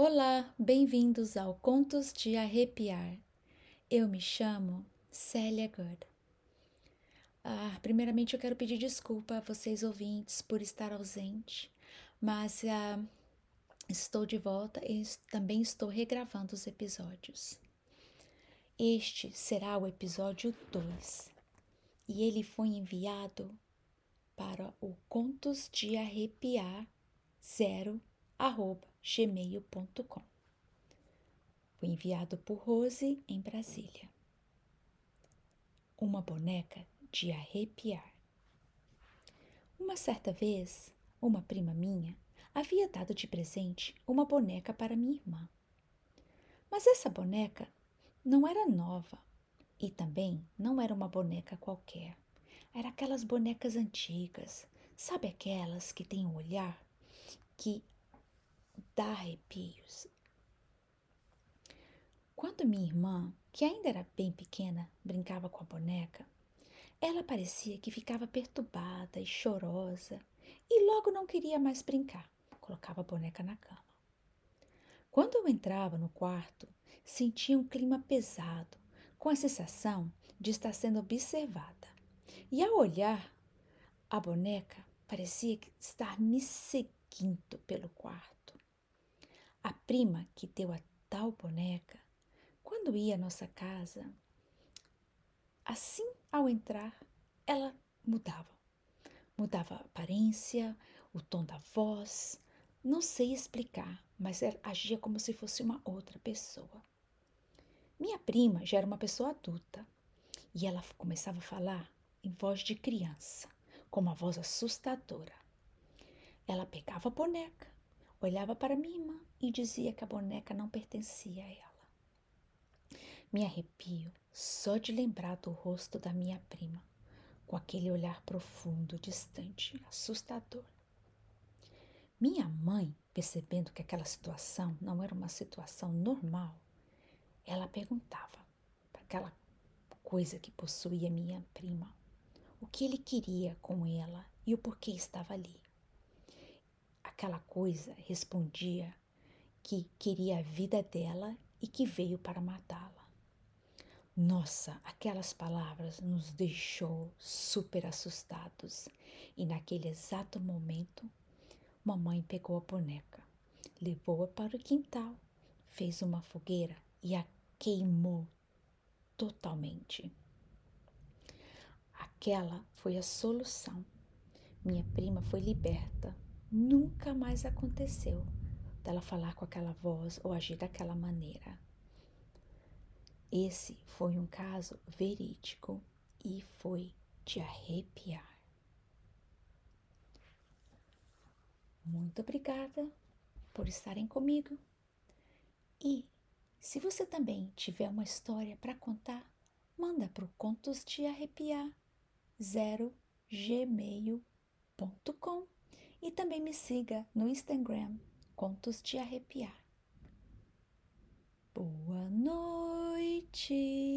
Olá, bem-vindos ao Contos de Arrepiar. Eu me chamo Célia Good. Ah, primeiramente, eu quero pedir desculpa a vocês ouvintes por estar ausente, mas ah, estou de volta e também estou regravando os episódios. Este será o episódio 2 e ele foi enviado para o Contos de Arrepiar 0 arroba gmail.com. Foi enviado por Rose em Brasília. Uma boneca de arrepiar. Uma certa vez, uma prima minha havia dado de presente uma boneca para minha irmã. Mas essa boneca não era nova e também não era uma boneca qualquer. Era aquelas bonecas antigas, sabe aquelas que têm um olhar que dá arrepios. Quando minha irmã, que ainda era bem pequena, brincava com a boneca, ela parecia que ficava perturbada e chorosa e logo não queria mais brincar. Colocava a boneca na cama. Quando eu entrava no quarto, sentia um clima pesado, com a sensação de estar sendo observada. E ao olhar, a boneca parecia estar me seguindo pelo quarto. A prima que deu a tal boneca, quando ia à nossa casa, assim ao entrar, ela mudava. Mudava a aparência, o tom da voz, não sei explicar, mas agia como se fosse uma outra pessoa. Minha prima já era uma pessoa adulta e ela começava a falar em voz de criança, com uma voz assustadora. Ela pegava a boneca, olhava para minha irmã e dizia que a boneca não pertencia a ela. Me arrepio só de lembrar do rosto da minha prima, com aquele olhar profundo, distante, assustador. Minha mãe, percebendo que aquela situação não era uma situação normal, ela perguntava para aquela coisa que possuía minha prima o que ele queria com ela e o porquê estava ali. Aquela coisa respondia que queria a vida dela e que veio para matá-la. Nossa, aquelas palavras nos deixou super assustados e naquele exato momento, mamãe pegou a boneca, levou-a para o quintal, fez uma fogueira e a queimou totalmente. Aquela foi a solução. Minha prima foi liberta Nunca mais aconteceu dela falar com aquela voz ou agir daquela maneira. Esse foi um caso verídico e foi de arrepiar. Muito obrigada por estarem comigo. E se você também tiver uma história para contar, manda para o Contos de Arrepiar 0 gmail.com e também me siga no Instagram, Contos de Arrepiar. Boa noite!